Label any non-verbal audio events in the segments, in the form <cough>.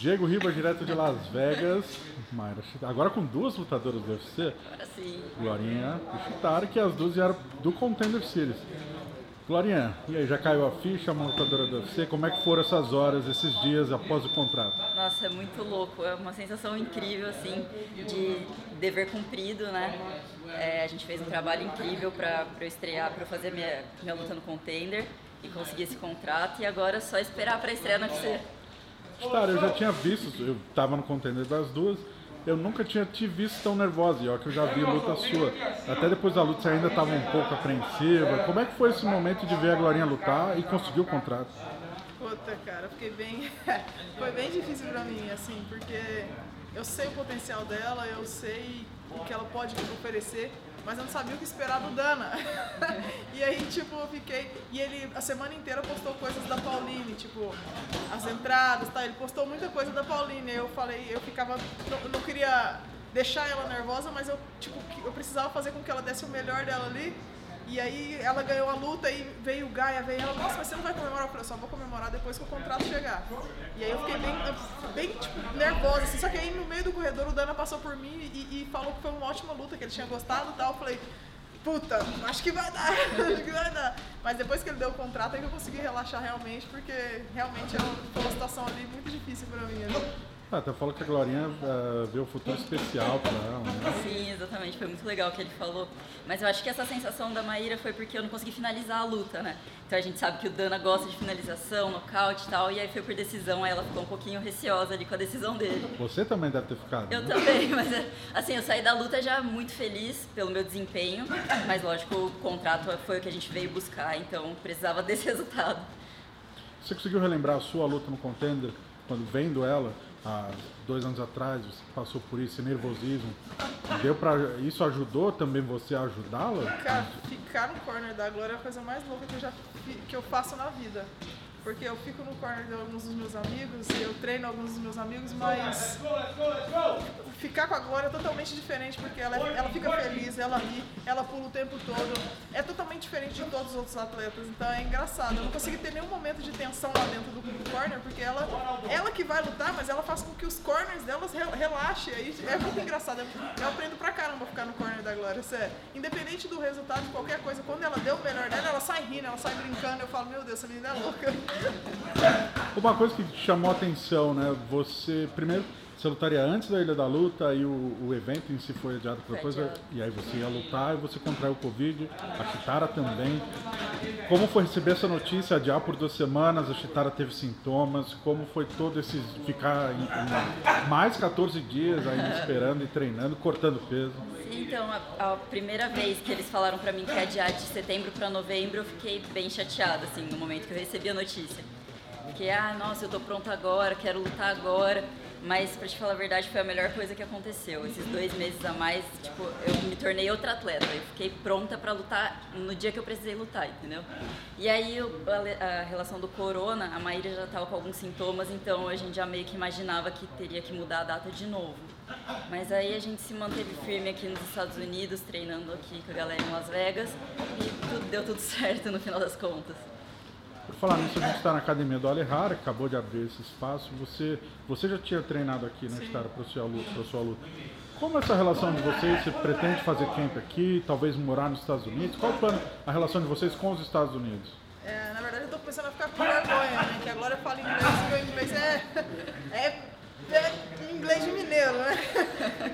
Diego Riba, direto de Las Vegas. Mayra, agora com duas lutadoras do UFC. Sim. Glorinha e Chitara, que as duas vieram do Contender Series. Glorinha, e aí, já caiu a ficha, uma lutadora do UFC? Como é que foram essas horas, esses dias após o contrato? Nossa, é muito louco. É uma sensação incrível, assim, de dever cumprido, né? É, a gente fez um trabalho incrível para eu estrear, para eu fazer minha, minha luta no Contender e conseguir esse contrato. E agora é só esperar para estrear no UFC. Cara, eu já tinha visto, eu tava no Contender das duas, eu nunca tinha te visto tão nervosa, e ó, que eu já vi luta sua. Até depois da luta você ainda estava um pouco apreensiva. Como é que foi esse momento de ver a Glorinha lutar e conseguir o contrato? Puta, cara, fiquei bem. <laughs> foi bem difícil pra mim, assim, porque eu sei o potencial dela, eu sei o que ela pode oferecer, mas eu não sabia o que esperar do Dana. <laughs> e aí, tipo, eu fiquei. E ele a semana inteira postou coisas da Pauline, tipo, as entradas, tá? Ele postou muita coisa da Pauline. Eu falei, eu ficava. Não, não queria deixar ela nervosa, mas eu, tipo, eu precisava fazer com que ela desse o melhor dela ali. E aí ela ganhou a luta e veio o Gaia, veio ela, nossa, mas você não vai comemorar? Eu falei, só vou comemorar depois que o contrato chegar. E aí eu fiquei bem, bem tipo, nervosa, assim. Só que aí no meio do corredor o Dana passou por mim e, e falou que foi uma ótima luta, que ele tinha gostado e tal. Eu falei, puta, acho que vai dar, <laughs> acho que vai dar. Mas depois que ele deu o contrato aí eu consegui relaxar realmente, porque realmente foi uma situação ali muito difícil pra mim. Né? Ah, até falou que a Glorinha uh, vê o futuro especial para ela, né? Sim, exatamente. Foi muito legal o que ele falou. Mas eu acho que essa sensação da Maíra foi porque eu não consegui finalizar a luta, né? Então a gente sabe que o Dana gosta de finalização, nocaute e tal, e aí foi por decisão, aí ela ficou um pouquinho receosa ali com a decisão dele. Você também deve ter ficado. Eu né? também, <laughs> mas assim, eu saí da luta já muito feliz pelo meu desempenho, mas lógico, o contrato foi o que a gente veio buscar, então precisava <laughs> desse resultado. Você conseguiu relembrar a sua luta no contender, quando vendo ela? há dois anos atrás, você passou por esse nervosismo. Deu pra, isso ajudou também você a ajudá-la? Cara, ficar no corner da Glória é a coisa mais louca que eu, já, que eu faço na vida. Porque eu fico no corner de alguns dos meus amigos, eu treino alguns dos meus amigos, mas ficar com a Glória é totalmente diferente, porque ela, ela fica feliz, ela ri, ela pula o tempo todo. É totalmente diferente de todos os outros atletas, então é engraçado. Eu não consegui ter nenhum momento de tensão lá dentro do, do corner, porque ela, ela que vai lutar, mas ela faz com que os corners delas relaxem. Aí é muito engraçado. Eu aprendo pra caramba ficar no corner da Glória, sério. Independente do resultado de qualquer coisa, quando ela deu o melhor dela, ela sai rindo, ela sai brincando. Eu falo, meu Deus, essa menina é louca. Uma coisa que chamou a atenção, né? Você, primeiro, você lutaria antes da Ilha da Luta e o, o evento em si foi adiado para depois. E aí você ia lutar e você contraiu o Covid, a Chitara também. Como foi receber essa notícia, adiar por duas semanas, a Chitara teve sintomas, como foi todo esse ficar em, em mais 14 dias ainda <laughs> esperando e treinando, cortando peso? Então, a, a primeira vez que eles falaram para mim que ia adiar de setembro para novembro, eu fiquei bem chateada, assim, no momento que eu recebi a notícia. Porque, ah, nossa, eu tô pronta agora, quero lutar agora. Mas, pra te falar a verdade, foi a melhor coisa que aconteceu. Esses dois meses a mais, tipo, eu me tornei outra atleta. Eu fiquei pronta para lutar no dia que eu precisei lutar, entendeu? E aí, a, relação do corona, a Maíra já estava com alguns sintomas, então a gente já meio que imaginava que teria que mudar a data de novo. Mas aí a gente se manteve firme aqui nos Estados Unidos, treinando aqui com a galera em Las Vegas, e tudo, deu tudo <laughs> certo no final das contas. Falar nisso, a gente está na academia do Alejara, acabou de abrir esse espaço. Você, você já tinha treinado aqui, né, Stara, para sua luta, para sua luta. Como é essa relação de vocês? Você pretende fazer camp aqui, talvez morar nos Estados Unidos? Qual o plano, a relação de vocês com os Estados Unidos? É, na verdade, eu estou começando a ficar com vergonha, né? Que agora eu falo inglês e meu inglês é, é, é inglês de mineiro, né?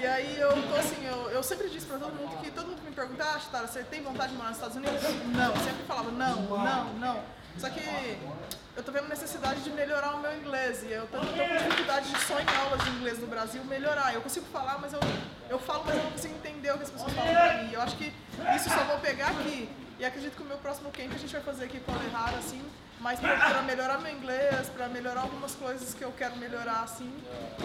E aí eu tô assim, eu, eu sempre disse para todo mundo que todo mundo me pergunta, ah, Stara, você tem vontade de morar nos Estados Unidos? Não, eu sempre falava não, não, não. Só que eu tô vendo necessidade de melhorar o meu inglês e eu tô, tô com dificuldade de só em aulas de inglês no Brasil melhorar. Eu consigo falar, mas eu, eu falo, mas eu não consigo entender o que as pessoas falam pra mim. Eu acho que isso só vou pegar aqui. E acredito que o meu próximo camp a gente vai fazer aqui com a Alejara, assim, mas para melhorar meu inglês, para melhorar algumas coisas que eu quero melhorar assim.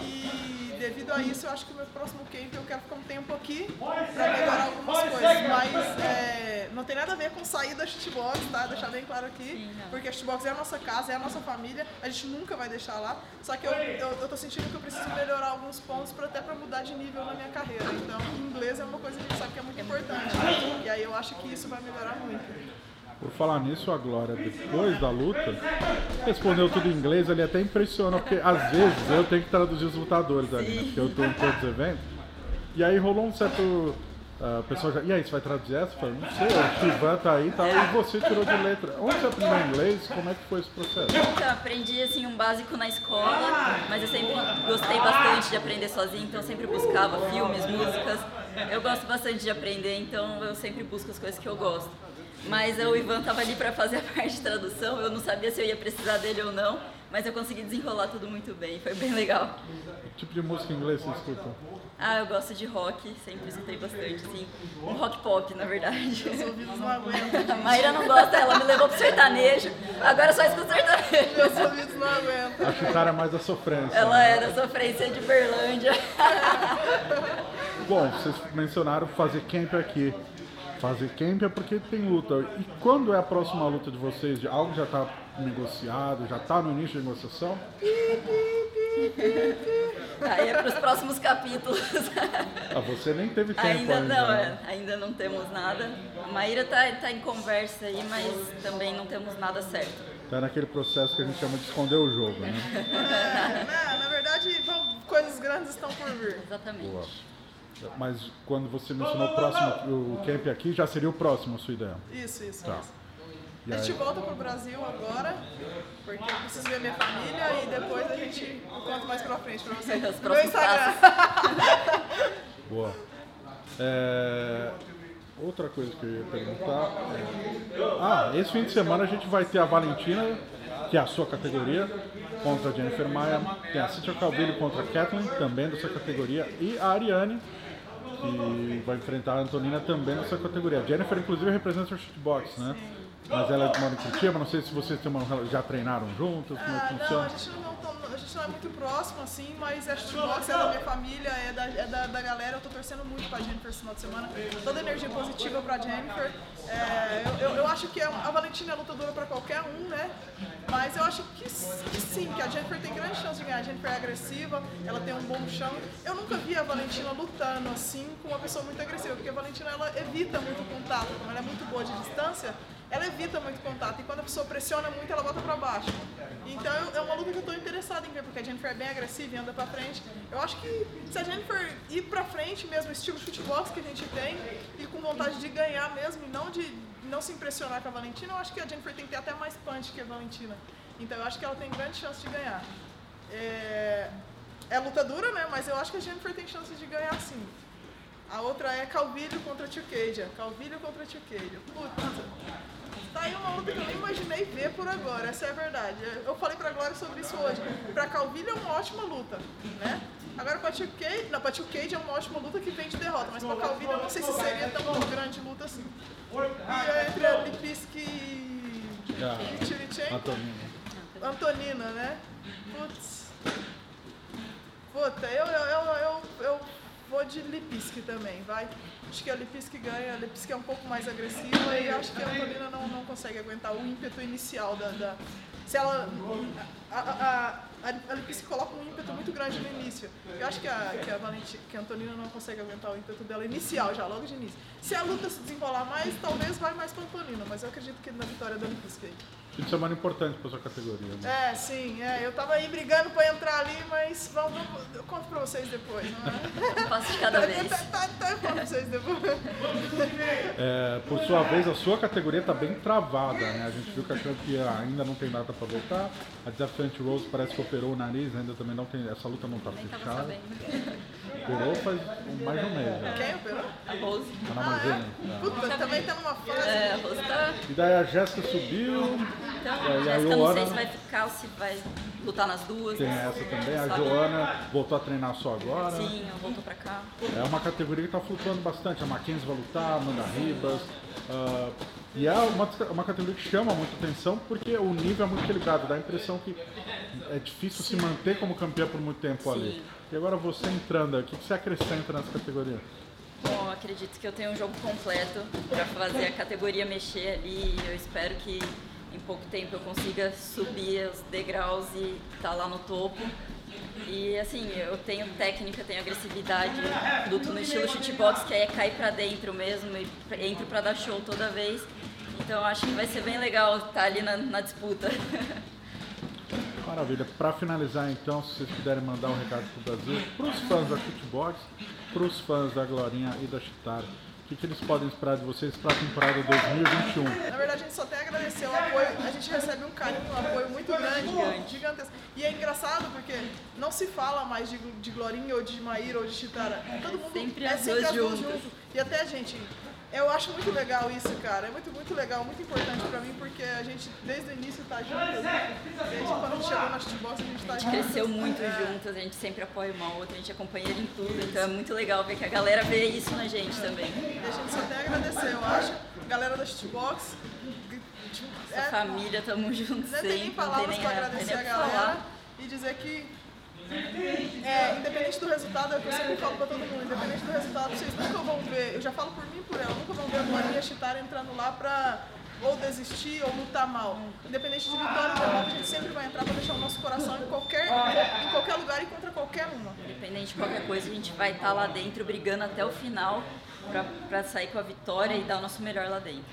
E devido a isso, eu acho que o meu próximo camp eu quero ficar um tempo aqui para melhorar algumas coisas. Mas é, não tem nada a ver com sair da shootbox, tá? Deixar bem claro aqui, porque a shootbox é a nossa casa, é a nossa família, a gente nunca vai deixar lá. Só que eu, eu, eu tô sentindo que eu preciso melhorar alguns pontos para até para mudar de nível na minha carreira. Então, inglês é uma coisa que a gente sabe que é muito importante. E aí eu acho que isso vai melhorar muito. Por falar nisso, a Glória, depois da luta, respondeu tudo em inglês, ele até impressiona, porque às vezes eu tenho que traduzir os lutadores ali, né? Porque eu tô em todos os eventos. E aí rolou um certo. Uh, pessoal já. E aí, você vai traduzir essa? Eu falei, não sei, o Chivan tá aí e tal, e você tirou de letra. Onde você aprendeu inglês? Como é que foi esse processo? Então, aprendi assim um básico na escola, mas eu sempre gostei bastante de aprender sozinho, então eu sempre buscava filmes, músicas. Eu gosto bastante de aprender, então eu sempre busco as coisas que eu gosto. Mas o Ivan estava ali para fazer a <laughs> parte de tradução, eu não sabia se eu ia precisar dele ou não, mas eu consegui desenrolar tudo muito bem, foi bem legal. Que tipo de música em inglês você escuta? Ah, eu gosto de rock, sempre escutei bastante, sim. Um rock pop, na verdade. <laughs> Os ouvidos não aguentam. A Mayra não gosta, ela me levou pro sertanejo, agora só escuto sertanejo. Meus ouvidos não aguentam. Acho que é mais da sofrência. Ela né? é da sofrência de Berlândia. Bom, vocês mencionaram fazer camp aqui. Fazer camp é porque tem luta. E quando é a próxima luta de vocês? De algo já está negociado, já está no início de negociação? Aí é para os próximos capítulos. Ah, você nem teve tempo Ainda ainda. não, né? é, ainda não temos nada. A Maíra tá, tá em conversa aí, mas também não temos nada certo. Tá naquele processo que a gente chama de esconder o jogo, né? <laughs> É, né? Na verdade, coisas grandes estão por vir. Exatamente. Boa. Mas quando você mencionou o próximo, o camp aqui, já seria o próximo a sua ideia. Isso, isso, Tá. isso. A gente volta pro Brasil agora, porque eu preciso ver minha família e depois a gente eu conto mais pra frente pra vocês. <laughs> Os No meu Instagram. <laughs> boa. É, Outra coisa que eu ia perguntar é... Ah, esse fim de semana a gente vai ter a Valentina, que é a sua categoria, contra a Jennifer Maia. Tem a Cíntia Calvillo contra a Kathleen, também da sua categoria. E a Ariane, que vai enfrentar a Antonina também sua categoria. A Jennifer, inclusive, representa o shootbox, né? Mas ela mora em Curitiba, não sei se vocês uma, já treinaram juntos, como é Ah, que não, funciona. não, a gente não é muito próximo assim, mas a shootbox é da minha família, é da, é da, da galera. Eu tô torcendo muito pra Jennifer esse final de semana. Toda energia positiva pra Jennifer. É, eu, eu, eu acho que a a Valentina é lutadora pra qualquer um, né? Mas eu acho que, que sim, que a Jennifer tem grande chance de ganhar. A Jennifer é agressiva, ela tem um bom chão. Eu nunca vi a Valentina lutando assim com uma pessoa muito agressiva, porque a Valentina ela evita muito contato, como ela é muito boa de distância ela evita muito contato e quando a pessoa pressiona muito, ela bota pra baixo. Então é uma luta que eu tô interessada em ver, porque a Jennifer é bem agressiva e anda pra frente. Eu acho que se a Jennifer ir pra frente mesmo, estilo shootbox que a gente tem, e com vontade de ganhar mesmo, e não de não se impressionar com a Valentina, eu acho que a Jennifer tem que ter até mais punch que a Valentina. Então eu acho que ela tem grande chance de ganhar. É, é luta dura, né? Mas eu acho que a Jennifer tem chance de ganhar sim. A outra é Calvilho contra Tchuqueja. Calvilho contra Tchuqueja. Puta. Tá aí uma luta que eu nem imaginei ver por agora, essa é a verdade. Eu falei pra Glória sobre isso hoje. Pra Calvilho é uma ótima luta, né? Agora pra Tchuqueja, não, pra Tchuqueja é uma ótima luta que vem de derrota, mas pra Calvilho eu não sei se seria tão grande luta assim. E é entre a Lipinski e. Antonina. Antonina, né? Putz. Puta, eu, eu, eu, eu, eu vou de Lipinski também, vai. Acho que a Lipinski ganha, a Lipinski é um pouco mais agressiva e acho que a Antonina não, não consegue aguentar o ímpeto inicial da. da- se ela. A, a, a, a Lipinski coloca um ímpeto muito grande no início. Eu acho que a, que a, que a Antonina não consegue aguentar o ímpeto dela inicial, já logo de início. Se a luta se desenrolar mais, talvez vai mais pra Antonina, mas eu acredito que na vitória da Lipinski aí. Fim de semana importante pra sua categoria. Né? É, sim, é. Eu tava aí brigando pra entrar ali, mas vamos, vamos- eu conto pra vocês depois, não é? <laughs> Um passo de cada vez. Tá, tá, tá, eu conto pra vocês depois. É, por sua vez, a sua categoria está bem travada, né? A gente viu que a campeã ainda não tem data para voltar. A desafiante Rose parece que operou o nariz, ainda também não tem. Essa luta não está fechada. Operou faz mais de um mês já. Quem operou? A Rose. Tá na Ah? Puta, também tá numa fase. É, a Rose tá. E daí a Jéssica subiu. Então, É, a Jéssica, não sei Joana- se vai ficar ou se vai lutar nas duas. Tem essa também. A? Joana voltou a treinar só agora. Sim, ela voltou pra cá. É uma categoria que está flutuando bastante. A Mackenzie vai lutar, a Amanda Ribas. ah, e é uma, uma categoria que chama muita atenção porque o nível é muito equilibrado. Dá a impressão que é difícil se manter como campeã por muito tempo ali. Sim. E agora você entrando, o que que você acrescenta nessa categoria? Bom, acredito que eu tenho um jogo completo para fazer a categoria mexer ali. Eu espero que em pouco tempo eu consiga subir os degraus e estar lá no topo. E assim, eu tenho técnica, tenho agressividade, luto no estilo shootbox, que aí é cair pra dentro mesmo e entro pra dar show toda vez. Então acho que vai ser bem legal estar ali na, na disputa. <laughs> Maravilha. Para finalizar, então, se vocês puderem mandar um recado para o Brasil, para os fãs da Footbox, para os fãs da Glorinha e da Chitara, o que, que, eles podem esperar de vocês para a temporada 2021? Na verdade, a gente só tem a agradecer o apoio. A gente recebe um carinho, um apoio muito grande, gigante. gigantesco. E é engraçado porque não se fala mais de, de Glorinha ou de Maíra ou de Chitara. Todo mundo sempre é sempre as duas juntas. juntas. E até a gente eu acho muito legal isso, cara. É muito, muito legal, muito importante pra mim, porque a gente, desde o início, tá juntas. Desde quando a gente chegou na Shootbox, a gente tá A gente cresceu muito é. juntas, a gente sempre apoia uma outra, a gente é companheira em tudo. Então é muito legal ver que a galera vê isso na gente também. E a gente só tem a agradecer, eu acho. Galera da Shootbox. Essa é, família, tamo juntos não. Tem nem palavras nem pra agradecer a galera falar. e dizer que é, independente do resultado, é eu sempre falo pra todo mundo, independente do resultado, vocês nunca vão ver, eu já falo por mim e por ela, nunca vão ver a Maria Chitara entrando lá pra ou desistir ou lutar mal. Independente de vitória ou derrota, a gente sempre vai entrar pra deixar o nosso coração em qualquer, em qualquer lugar e contra qualquer uma. Independente de qualquer coisa, a gente vai estar lá dentro brigando até o final pra sair com a vitória e dar o nosso melhor lá dentro.